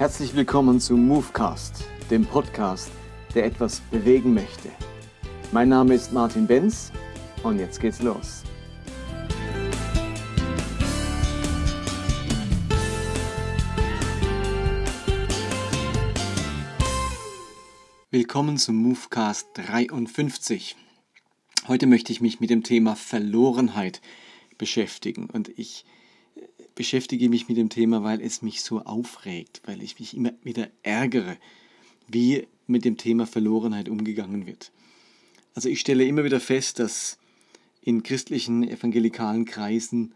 Herzlich willkommen zu Movecast, dem Podcast, der etwas bewegen möchte. Mein Name ist Martin Benz und jetzt geht's los. Willkommen zum Movecast 53. Heute möchte ich mich mit dem Thema Verlorenheit beschäftigen und ich beschäftige mich mit dem Thema, weil es mich so aufregt, weil ich mich immer wieder ärgere, wie mit dem Thema Verlorenheit umgegangen wird. Also ich stelle immer wieder fest, dass in christlichen evangelikalen Kreisen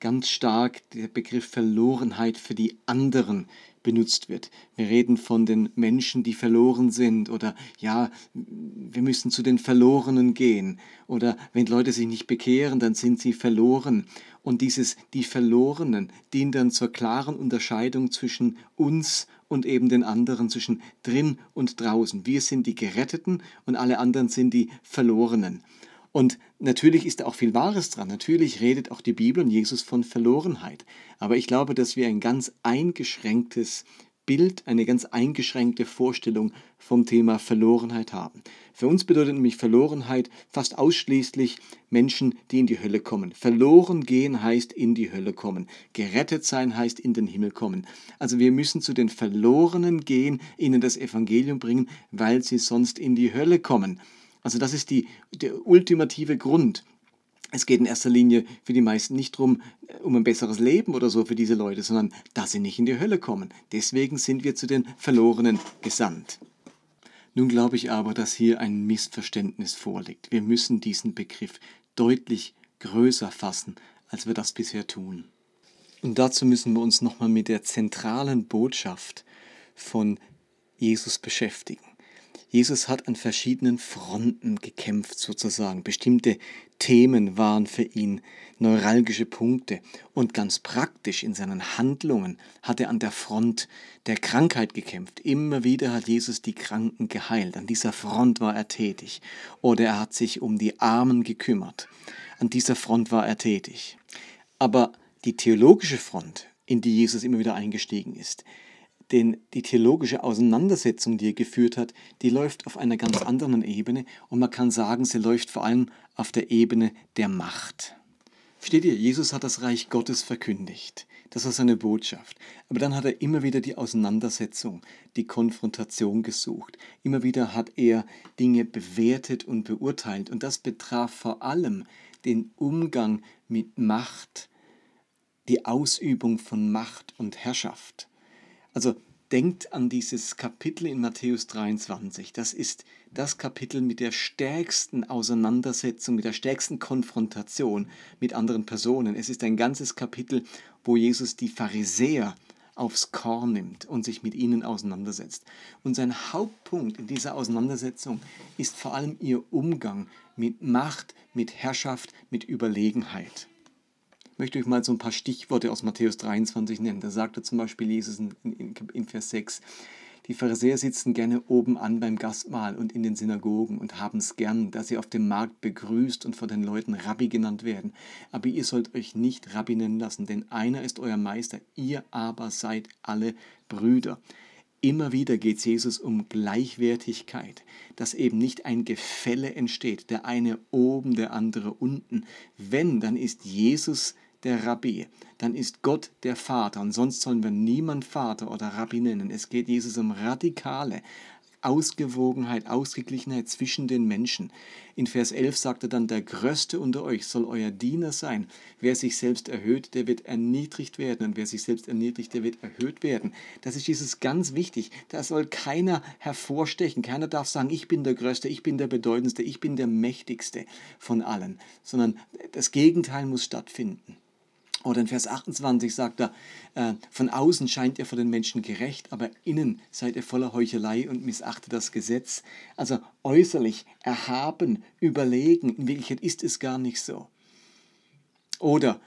ganz stark der Begriff Verlorenheit für die anderen benutzt wird. Wir reden von den Menschen, die verloren sind oder ja, wir müssen zu den Verlorenen gehen oder wenn Leute sich nicht bekehren, dann sind sie verloren. Und dieses die Verlorenen dient dann zur klaren Unterscheidung zwischen uns und eben den anderen, zwischen drin und draußen. Wir sind die Geretteten und alle anderen sind die Verlorenen. Und natürlich ist da auch viel Wahres dran. Natürlich redet auch die Bibel und Jesus von Verlorenheit. Aber ich glaube, dass wir ein ganz eingeschränktes Bild, eine ganz eingeschränkte Vorstellung vom Thema Verlorenheit haben. Für uns bedeutet nämlich Verlorenheit fast ausschließlich Menschen, die in die Hölle kommen. Verloren gehen heißt in die Hölle kommen. Gerettet sein heißt in den Himmel kommen. Also wir müssen zu den Verlorenen gehen, ihnen das Evangelium bringen, weil sie sonst in die Hölle kommen. Also das ist die, der ultimative Grund. Es geht in erster Linie für die meisten nicht darum, äh, um ein besseres Leben oder so für diese Leute, sondern dass sie nicht in die Hölle kommen. Deswegen sind wir zu den Verlorenen gesandt. Nun glaube ich aber, dass hier ein Missverständnis vorliegt. Wir müssen diesen Begriff deutlich größer fassen, als wir das bisher tun. Und dazu müssen wir uns nochmal mit der zentralen Botschaft von Jesus beschäftigen. Jesus hat an verschiedenen Fronten gekämpft sozusagen. Bestimmte Themen waren für ihn neuralgische Punkte. Und ganz praktisch in seinen Handlungen hat er an der Front der Krankheit gekämpft. Immer wieder hat Jesus die Kranken geheilt. An dieser Front war er tätig. Oder er hat sich um die Armen gekümmert. An dieser Front war er tätig. Aber die theologische Front, in die Jesus immer wieder eingestiegen ist, denn die theologische Auseinandersetzung, die er geführt hat, die läuft auf einer ganz anderen Ebene und man kann sagen, sie läuft vor allem auf der Ebene der Macht. Versteht ihr, Jesus hat das Reich Gottes verkündigt. Das war seine Botschaft. Aber dann hat er immer wieder die Auseinandersetzung, die Konfrontation gesucht. Immer wieder hat er Dinge bewertet und beurteilt. Und das betraf vor allem den Umgang mit Macht, die Ausübung von Macht und Herrschaft. Also denkt an dieses Kapitel in Matthäus 23. Das ist das Kapitel mit der stärksten Auseinandersetzung, mit der stärksten Konfrontation mit anderen Personen. Es ist ein ganzes Kapitel, wo Jesus die Pharisäer aufs Korn nimmt und sich mit ihnen auseinandersetzt. Und sein Hauptpunkt in dieser Auseinandersetzung ist vor allem ihr Umgang mit Macht, mit Herrschaft, mit Überlegenheit möchte euch mal so ein paar Stichworte aus Matthäus 23 nennen. Da sagte zum Beispiel Jesus in, in, in Vers 6, die Pharisäer sitzen gerne oben an beim Gastmahl und in den Synagogen und haben es gern, dass sie auf dem Markt begrüßt und von den Leuten Rabbi genannt werden. Aber ihr sollt euch nicht Rabbi nennen lassen, denn einer ist euer Meister, ihr aber seid alle Brüder. Immer wieder geht Jesus um Gleichwertigkeit, dass eben nicht ein Gefälle entsteht, der eine oben, der andere unten. Wenn, dann ist Jesus der Rabbi, dann ist Gott der Vater. Und sonst sollen wir niemand Vater oder Rabbi nennen. Es geht Jesus um radikale Ausgewogenheit, Ausgeglichenheit zwischen den Menschen. In Vers 11 sagt er dann, der Größte unter euch soll euer Diener sein. Wer sich selbst erhöht, der wird erniedrigt werden. Und wer sich selbst erniedrigt, der wird erhöht werden. Das ist Jesus ganz wichtig. Da soll keiner hervorstechen. Keiner darf sagen, ich bin der Größte, ich bin der Bedeutendste, ich bin der Mächtigste von allen. Sondern das Gegenteil muss stattfinden. Oder in Vers 28 sagt er, äh, von außen scheint ihr vor den Menschen gerecht, aber innen seid ihr voller Heuchelei und missachtet das Gesetz. Also äußerlich erhaben, überlegen, in Wirklichkeit ist es gar nicht so. Oder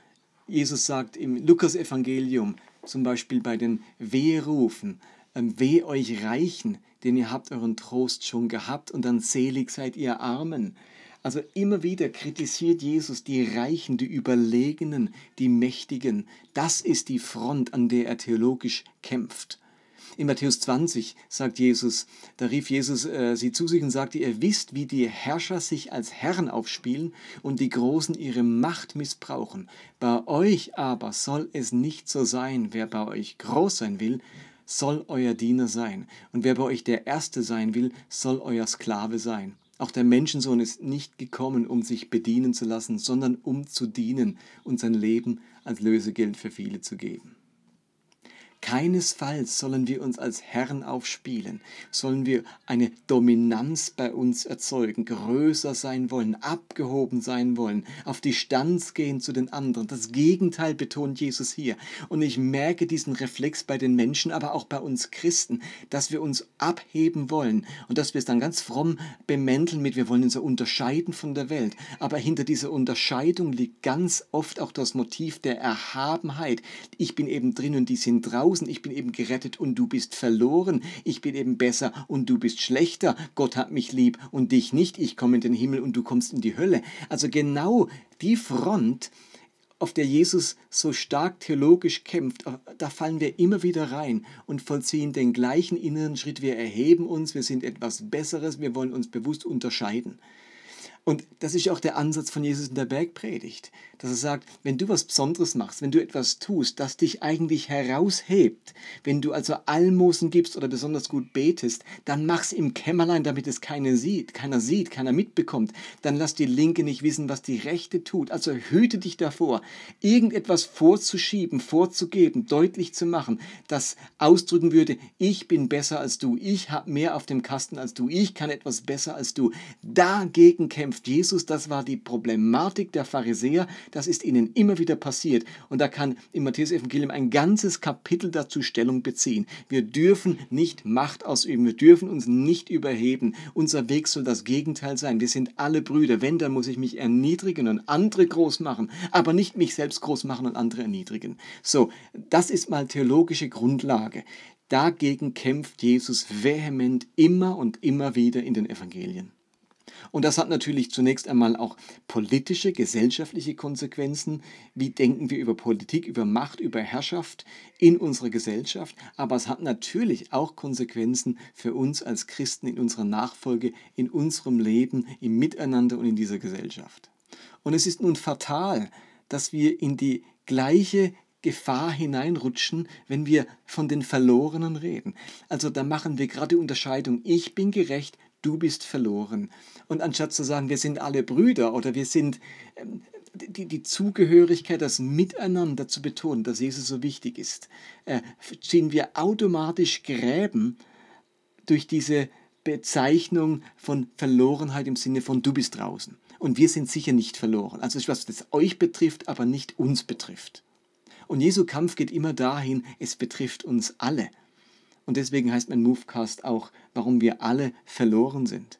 Jesus sagt im Lukas-Evangelium, zum Beispiel bei den Wehrufen, ähm, weh euch Reichen, denn ihr habt euren Trost schon gehabt und dann selig seid ihr Armen. Also immer wieder kritisiert Jesus die Reichen, die Überlegenen, die Mächtigen. Das ist die Front, an der er theologisch kämpft. In Matthäus 20 sagt Jesus, da rief Jesus äh, sie zu sich und sagte, ihr wisst, wie die Herrscher sich als Herren aufspielen und die Großen ihre Macht missbrauchen. Bei euch aber soll es nicht so sein, wer bei euch groß sein will, soll euer Diener sein. Und wer bei euch der Erste sein will, soll euer Sklave sein. Auch der Menschensohn ist nicht gekommen, um sich bedienen zu lassen, sondern um zu dienen und sein Leben als Lösegeld für viele zu geben. Keinesfalls sollen wir uns als Herren aufspielen, sollen wir eine Dominanz bei uns erzeugen, größer sein wollen, abgehoben sein wollen, auf Distanz gehen zu den anderen. Das Gegenteil betont Jesus hier. Und ich merke diesen Reflex bei den Menschen, aber auch bei uns Christen, dass wir uns abheben wollen und dass wir es dann ganz fromm bemänteln mit, wir wollen uns unterscheiden von der Welt. Aber hinter dieser Unterscheidung liegt ganz oft auch das Motiv der Erhabenheit. Ich bin eben drin und die sind draußen draußen, ich bin eben gerettet und du bist verloren, ich bin eben besser und du bist schlechter, Gott hat mich lieb und dich nicht, ich komme in den Himmel und du kommst in die Hölle. Also genau die Front, auf der Jesus so stark theologisch kämpft, da fallen wir immer wieder rein und vollziehen den gleichen inneren Schritt. Wir erheben uns, wir sind etwas Besseres, wir wollen uns bewusst unterscheiden. Und das ist auch der Ansatz von Jesus in der Bergpredigt, dass er sagt, wenn du was Besonderes machst, wenn du etwas tust, das dich eigentlich heraushebt, wenn du also Almosen gibst oder besonders gut betest, dann mach's im Kämmerlein, damit es keiner sieht, keiner sieht, keiner mitbekommt. Dann lass die Linke nicht wissen, was die Rechte tut. Also hüte dich davor, irgendetwas vorzuschieben, vorzugeben, deutlich zu machen, das ausdrücken würde, ich bin besser als du, ich habe mehr auf dem Kasten als du, ich kann etwas besser als du. Dagegen kämpfen kämpft Jesus, das war die Problematik der Pharisäer, das ist ihnen immer wieder passiert. Und da kann im Matthäus-Evangelium ein ganzes Kapitel dazu Stellung beziehen. Wir dürfen nicht Macht ausüben, wir dürfen uns nicht überheben. Unser Weg soll das Gegenteil sein. Wir sind alle Brüder. Wenn, dann muss ich mich erniedrigen und andere groß machen, aber nicht mich selbst groß machen und andere erniedrigen. So, das ist mal theologische Grundlage. Dagegen kämpft Jesus vehement immer und immer wieder in den Evangelien. Und das hat natürlich zunächst einmal auch politische, gesellschaftliche Konsequenzen. Wie denken wir über Politik, über Macht, über Herrschaft in unserer Gesellschaft? Aber es hat natürlich auch Konsequenzen für uns als Christen in unserer Nachfolge, in unserem Leben, im Miteinander und in dieser Gesellschaft. Und es ist nun fatal, dass wir in die gleiche Gefahr hineinrutschen, wenn wir von den Verlorenen reden. Also da machen wir gerade die Unterscheidung, ich bin gerecht, du bist verloren. Und anstatt zu sagen, wir sind alle Brüder oder wir sind ähm, die, die Zugehörigkeit, das Miteinander zu betonen, dass Jesus so wichtig ist, äh, ziehen wir automatisch Gräben durch diese Bezeichnung von Verlorenheit im Sinne von du bist draußen. Und wir sind sicher nicht verloren. Also etwas, das euch betrifft, aber nicht uns betrifft. Und Jesu Kampf geht immer dahin, es betrifft uns alle. Und deswegen heißt mein Movecast auch, warum wir alle verloren sind.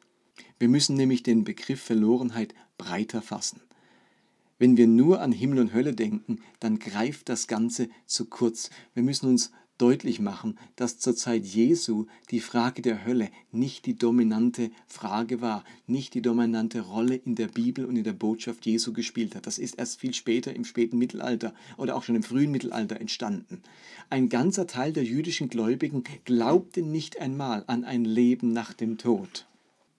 Wir müssen nämlich den Begriff Verlorenheit breiter fassen. Wenn wir nur an Himmel und Hölle denken, dann greift das Ganze zu kurz. Wir müssen uns deutlich machen, dass zur Zeit Jesu die Frage der Hölle nicht die dominante Frage war, nicht die dominante Rolle in der Bibel und in der Botschaft Jesu gespielt hat. Das ist erst viel später im späten Mittelalter oder auch schon im frühen Mittelalter entstanden. Ein ganzer Teil der jüdischen Gläubigen glaubte nicht einmal an ein Leben nach dem Tod.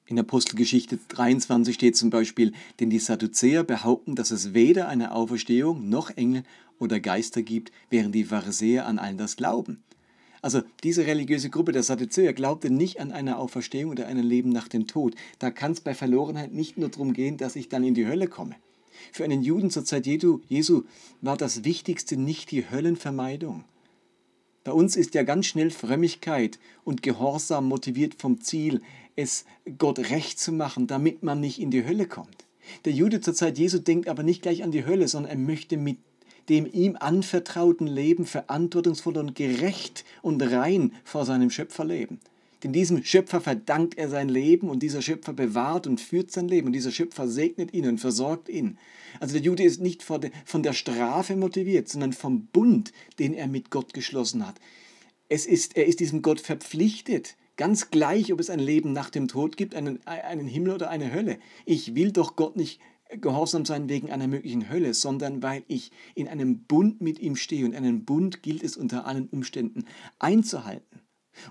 In Apostelgeschichte 23 steht zum Beispiel, denn die Sadduzäer behaupten, dass es weder eine Auferstehung noch Engel oder Geister gibt, während die Pharisäer an all das glauben. Also diese religiöse Gruppe der Sadduzäer glaubte nicht an eine Auferstehung oder ein Leben nach dem Tod. Da kann es bei Verlorenheit nicht nur darum gehen, dass ich dann in die Hölle komme. Für einen Juden zur Zeit Jesu war das Wichtigste nicht die Höllenvermeidung. Bei uns ist ja ganz schnell Frömmigkeit und Gehorsam motiviert vom Ziel, es Gott recht zu machen, damit man nicht in die Hölle kommt. Der Jude zur Zeit Jesu denkt aber nicht gleich an die Hölle, sondern er möchte mit dem ihm anvertrauten Leben verantwortungsvoll und gerecht und rein vor seinem Schöpfer leben. Denn diesem Schöpfer verdankt er sein Leben und dieser Schöpfer bewahrt und führt sein Leben und dieser Schöpfer segnet ihn und versorgt ihn. Also der Jude ist nicht von der Strafe motiviert, sondern vom Bund, den er mit Gott geschlossen hat. Es ist, er ist diesem Gott verpflichtet, ganz gleich, ob es ein Leben nach dem Tod gibt, einen, einen Himmel oder eine Hölle. Ich will doch Gott nicht gehorsam sein wegen einer möglichen Hölle, sondern weil ich in einem Bund mit ihm stehe und einen Bund gilt es unter allen Umständen einzuhalten.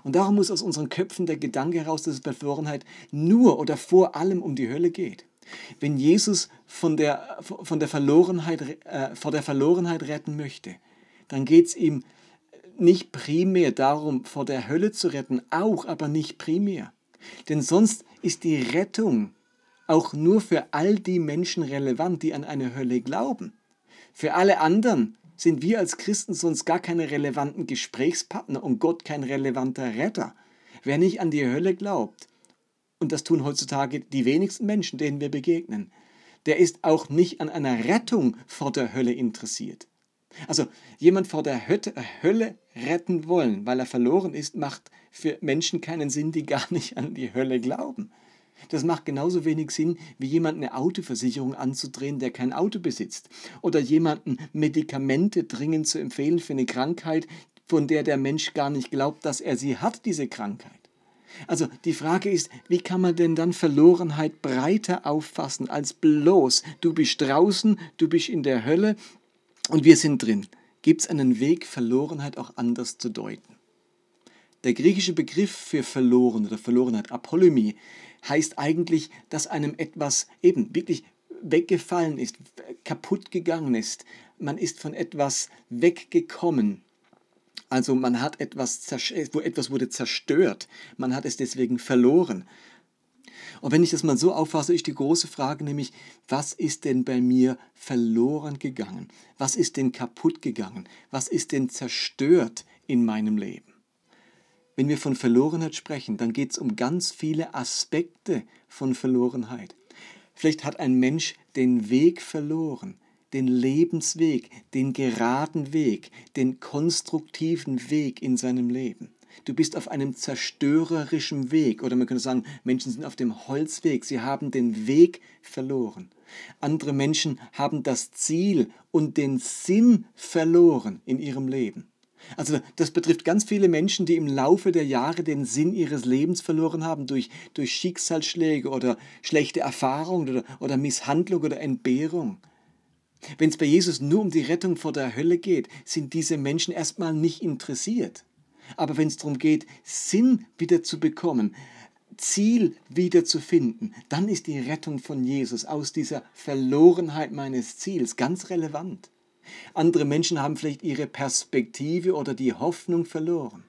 Und darum muss aus unseren Köpfen der Gedanke heraus, dass es bei Verlorenheit nur oder vor allem um die Hölle geht. Wenn Jesus von der, von der Verlorenheit, äh, vor der Verlorenheit retten möchte, dann geht es ihm nicht primär darum, vor der Hölle zu retten, auch, aber nicht primär. Denn sonst ist die Rettung auch nur für all die Menschen relevant, die an eine Hölle glauben. Für alle anderen sind wir als Christen sonst gar keine relevanten Gesprächspartner und Gott kein relevanter Retter. Wer nicht an die Hölle glaubt, und das tun heutzutage die wenigsten Menschen, denen wir begegnen, der ist auch nicht an einer Rettung vor der Hölle interessiert. Also jemand vor der Hölle retten wollen, weil er verloren ist, macht für Menschen keinen Sinn, die gar nicht an die Hölle glauben. Das macht genauso wenig Sinn, wie jemand eine Autoversicherung anzudrehen, der kein Auto besitzt. Oder jemanden Medikamente dringend zu empfehlen für eine Krankheit, von der der Mensch gar nicht glaubt, dass er sie hat, diese Krankheit. Also die Frage ist, wie kann man denn dann Verlorenheit breiter auffassen als bloß, du bist draußen, du bist in der Hölle und wir sind drin. Gibt es einen Weg, Verlorenheit auch anders zu deuten? Der griechische Begriff für verloren oder Verlorenheit, Apolymie, heißt eigentlich, dass einem etwas eben wirklich weggefallen ist, kaputt gegangen ist. Man ist von etwas weggekommen. Also man hat etwas, wo etwas wurde zerstört. Man hat es deswegen verloren. Und wenn ich das mal so auffasse, ist die große Frage nämlich, was ist denn bei mir verloren gegangen? Was ist denn kaputt gegangen? Was ist denn zerstört in meinem Leben? Wenn wir von Verlorenheit sprechen, dann geht es um ganz viele Aspekte von Verlorenheit. Vielleicht hat ein Mensch den Weg verloren, den Lebensweg, den geraden Weg, den konstruktiven Weg in seinem Leben. Du bist auf einem zerstörerischen Weg oder man könnte sagen, Menschen sind auf dem Holzweg, sie haben den Weg verloren. Andere Menschen haben das Ziel und den Sinn verloren in ihrem Leben. Also das betrifft ganz viele Menschen, die im Laufe der Jahre den Sinn ihres Lebens verloren haben durch, durch Schicksalsschläge oder schlechte Erfahrungen oder, oder Misshandlung oder Entbehrung. Wenn es bei Jesus nur um die Rettung vor der Hölle geht, sind diese Menschen erstmal nicht interessiert. Aber wenn es darum geht, Sinn wieder zu bekommen, Ziel wieder zu finden, dann ist die Rettung von Jesus aus dieser Verlorenheit meines Ziels ganz relevant. Andere Menschen haben vielleicht ihre Perspektive oder die Hoffnung verloren.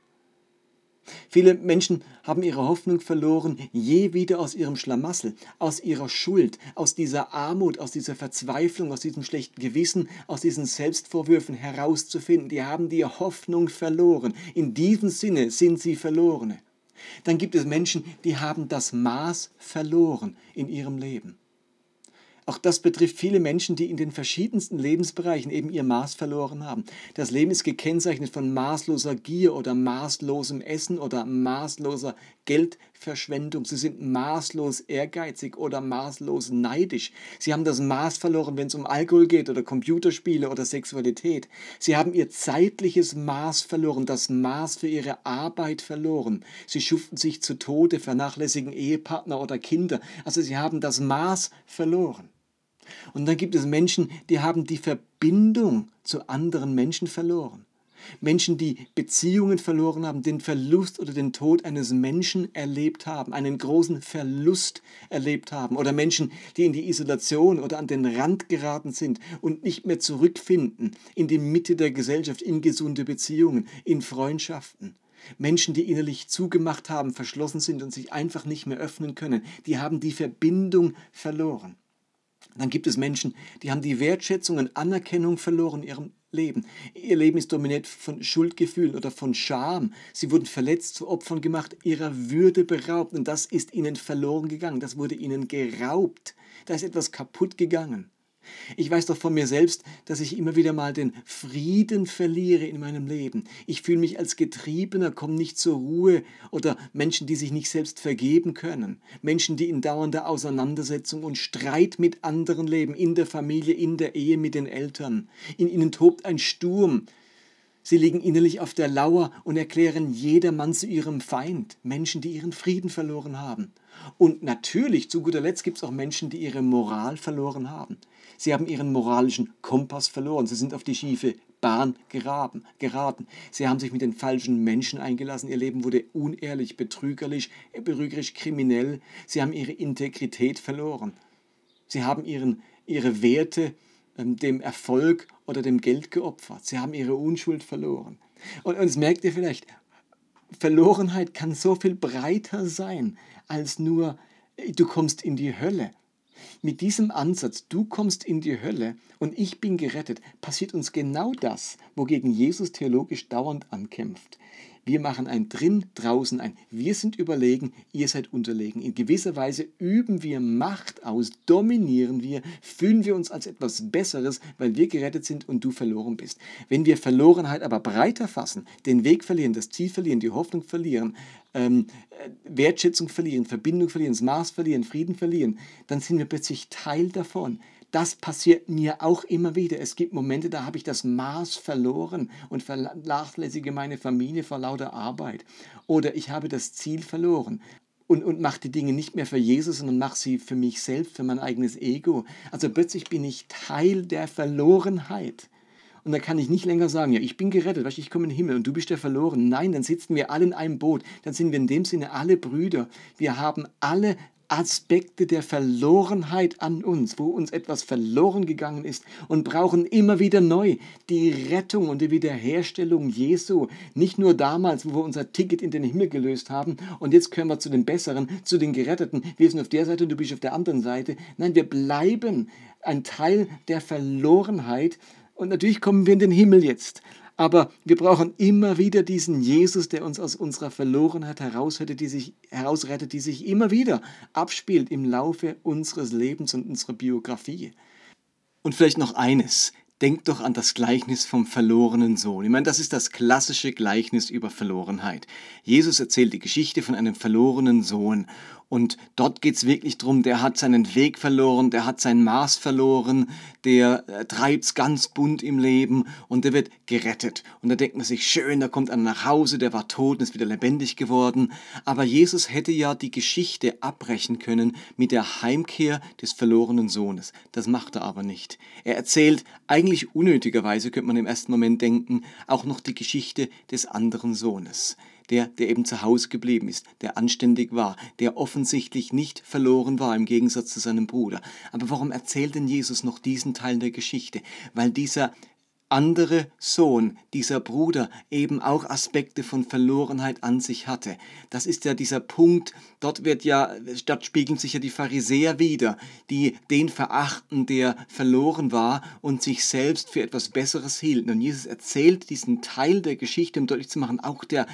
Viele Menschen haben ihre Hoffnung verloren, je wieder aus ihrem Schlamassel, aus ihrer Schuld, aus dieser Armut, aus dieser Verzweiflung, aus diesem schlechten Gewissen, aus diesen Selbstvorwürfen herauszufinden. Die haben die Hoffnung verloren. In diesem Sinne sind sie Verlorene. Dann gibt es Menschen, die haben das Maß verloren in ihrem Leben. Auch das betrifft viele Menschen, die in den verschiedensten Lebensbereichen eben ihr Maß verloren haben. Das Leben ist gekennzeichnet von maßloser Gier oder maßlosem Essen oder maßloser Geldverschwendung. Sie sind maßlos ehrgeizig oder maßlos neidisch. Sie haben das Maß verloren, wenn es um Alkohol geht oder Computerspiele oder Sexualität. Sie haben ihr zeitliches Maß verloren, das Maß für ihre Arbeit verloren. Sie schuften sich zu Tode, vernachlässigen Ehepartner oder Kinder. Also sie haben das Maß verloren. Und dann gibt es Menschen, die haben die Verbindung zu anderen Menschen verloren. Menschen, die Beziehungen verloren haben, den Verlust oder den Tod eines Menschen erlebt haben, einen großen Verlust erlebt haben. Oder Menschen, die in die Isolation oder an den Rand geraten sind und nicht mehr zurückfinden in die Mitte der Gesellschaft, in gesunde Beziehungen, in Freundschaften. Menschen, die innerlich zugemacht haben, verschlossen sind und sich einfach nicht mehr öffnen können, die haben die Verbindung verloren. Dann gibt es Menschen, die haben die Wertschätzung und Anerkennung verloren in ihrem Leben. Ihr Leben ist dominiert von Schuldgefühlen oder von Scham. Sie wurden verletzt, zu Opfern gemacht, ihrer Würde beraubt und das ist ihnen verloren gegangen. Das wurde ihnen geraubt. Da ist etwas kaputt gegangen. Ich weiß doch von mir selbst, dass ich immer wieder mal den Frieden verliere in meinem Leben. Ich fühle mich als Getriebener, komme nicht zur Ruhe oder Menschen, die sich nicht selbst vergeben können. Menschen, die in dauernder Auseinandersetzung und Streit mit anderen leben, in der Familie, in der Ehe mit den Eltern. In ihnen tobt ein Sturm. Sie liegen innerlich auf der Lauer und erklären jedermann zu ihrem Feind. Menschen, die ihren Frieden verloren haben. Und natürlich, zu guter Letzt, gibt es auch Menschen, die ihre Moral verloren haben. Sie haben ihren moralischen Kompass verloren. Sie sind auf die schiefe Bahn geraten, geraten. Sie haben sich mit den falschen Menschen eingelassen. Ihr Leben wurde unehrlich, betrügerlich, betrügerisch, kriminell. Sie haben ihre Integrität verloren. Sie haben ihren, ihre Werte ähm, dem Erfolg oder dem Geld geopfert. Sie haben ihre Unschuld verloren. Und, und das merkt ihr vielleicht, Verlorenheit kann so viel breiter sein als nur, du kommst in die Hölle. Mit diesem Ansatz, du kommst in die Hölle und ich bin gerettet, passiert uns genau das, wogegen Jesus theologisch dauernd ankämpft. Wir machen ein drin, draußen ein. Wir sind überlegen, ihr seid unterlegen. In gewisser Weise üben wir Macht aus, dominieren wir, fühlen wir uns als etwas Besseres, weil wir gerettet sind und du verloren bist. Wenn wir Verlorenheit aber breiter fassen, den Weg verlieren, das Ziel verlieren, die Hoffnung verlieren, ähm, äh, Wertschätzung verlieren, Verbindung verlieren, das Maß verlieren, Frieden verlieren, dann sind wir plötzlich Teil davon das passiert mir auch immer wieder. Es gibt Momente, da habe ich das Maß verloren und vernachlässige meine Familie vor lauter Arbeit. Oder ich habe das Ziel verloren und, und mache die Dinge nicht mehr für Jesus, sondern mache sie für mich selbst, für mein eigenes Ego. Also plötzlich bin ich Teil der Verlorenheit. Und da kann ich nicht länger sagen, ja, ich bin gerettet, weißt, ich komme in den Himmel und du bist der verloren. Nein, dann sitzen wir alle in einem Boot. Dann sind wir in dem Sinne alle Brüder. Wir haben alle Aspekte der Verlorenheit an uns, wo uns etwas verloren gegangen ist und brauchen immer wieder neu die Rettung und die Wiederherstellung Jesu. Nicht nur damals, wo wir unser Ticket in den Himmel gelöst haben und jetzt können wir zu den Besseren, zu den Geretteten. Wir sind auf der Seite und du bist auf der anderen Seite. Nein, wir bleiben ein Teil der Verlorenheit und natürlich kommen wir in den Himmel jetzt. Aber wir brauchen immer wieder diesen Jesus, der uns aus unserer Verlorenheit herausrettet, die sich, herausrettet, die sich immer wieder abspielt im Laufe unseres Lebens und unserer Biografie. Und vielleicht noch eines. Denkt doch an das Gleichnis vom verlorenen Sohn. Ich meine, das ist das klassische Gleichnis über Verlorenheit. Jesus erzählt die Geschichte von einem verlorenen Sohn und dort geht es wirklich darum, der hat seinen Weg verloren, der hat sein Maß verloren, der äh, treibt es ganz bunt im Leben und der wird gerettet. Und da denkt man sich, schön, da kommt einer nach Hause, der war tot und ist wieder lebendig geworden. Aber Jesus hätte ja die Geschichte abbrechen können mit der Heimkehr des verlorenen Sohnes. Das macht er aber nicht. Er erzählt eigentlich unnötigerweise, könnte man im ersten Moment denken, auch noch die Geschichte des anderen Sohnes der, der eben zu Hause geblieben ist, der anständig war, der offensichtlich nicht verloren war im Gegensatz zu seinem Bruder. Aber warum erzählt denn Jesus noch diesen Teil der Geschichte? Weil dieser andere Sohn, dieser Bruder, eben auch Aspekte von Verlorenheit an sich hatte. Das ist ja dieser Punkt, dort wird ja, dort spiegeln sich ja die Pharisäer wieder, die den verachten, der verloren war und sich selbst für etwas Besseres hielten. Und Jesus erzählt diesen Teil der Geschichte, um deutlich zu machen, auch der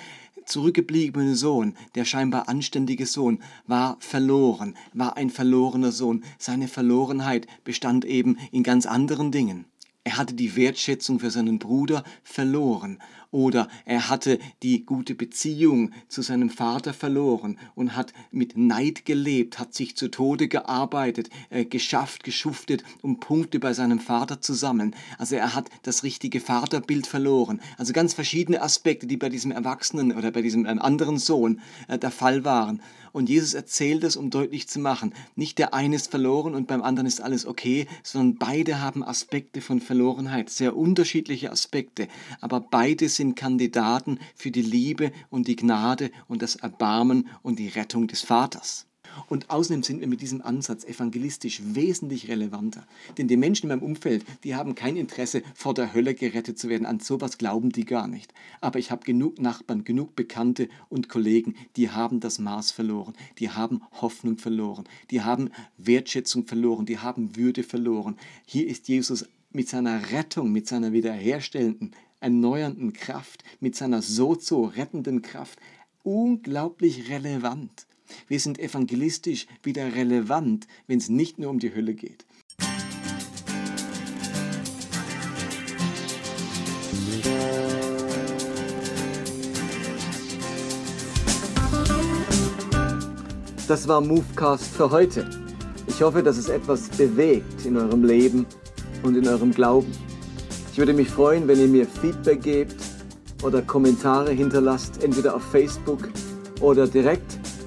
zurückgebliebene Sohn, der scheinbar anständige Sohn, war verloren, war ein verlorener Sohn. Seine Verlorenheit bestand eben in ganz anderen Dingen. Er hatte die Wertschätzung für seinen Bruder verloren oder er hatte die gute Beziehung zu seinem Vater verloren und hat mit Neid gelebt, hat sich zu Tode gearbeitet, äh, geschafft, geschuftet, um Punkte bei seinem Vater zu sammeln. Also er hat das richtige Vaterbild verloren. Also ganz verschiedene Aspekte, die bei diesem Erwachsenen oder bei diesem ähm, anderen Sohn äh, der Fall waren. Und Jesus erzählt es, um deutlich zu machen, nicht der eine ist verloren und beim anderen ist alles okay, sondern beide haben Aspekte von Verlorenheit, sehr unterschiedliche Aspekte, aber beide sind Kandidaten für die Liebe und die Gnade und das Erbarmen und die Rettung des Vaters. Und außerdem sind wir mit diesem Ansatz evangelistisch wesentlich relevanter. Denn die Menschen in meinem Umfeld, die haben kein Interesse, vor der Hölle gerettet zu werden. An sowas glauben die gar nicht. Aber ich habe genug Nachbarn, genug Bekannte und Kollegen, die haben das Maß verloren. Die haben Hoffnung verloren. Die haben Wertschätzung verloren. Die haben Würde verloren. Hier ist Jesus mit seiner Rettung, mit seiner wiederherstellenden erneuernden Kraft, mit seiner so-so rettenden Kraft unglaublich relevant. Wir sind evangelistisch wieder relevant, wenn es nicht nur um die Hölle geht. Das war Movecast für heute. Ich hoffe, dass es etwas bewegt in eurem Leben und in eurem Glauben. Ich würde mich freuen, wenn ihr mir Feedback gebt oder Kommentare hinterlasst, entweder auf Facebook oder direkt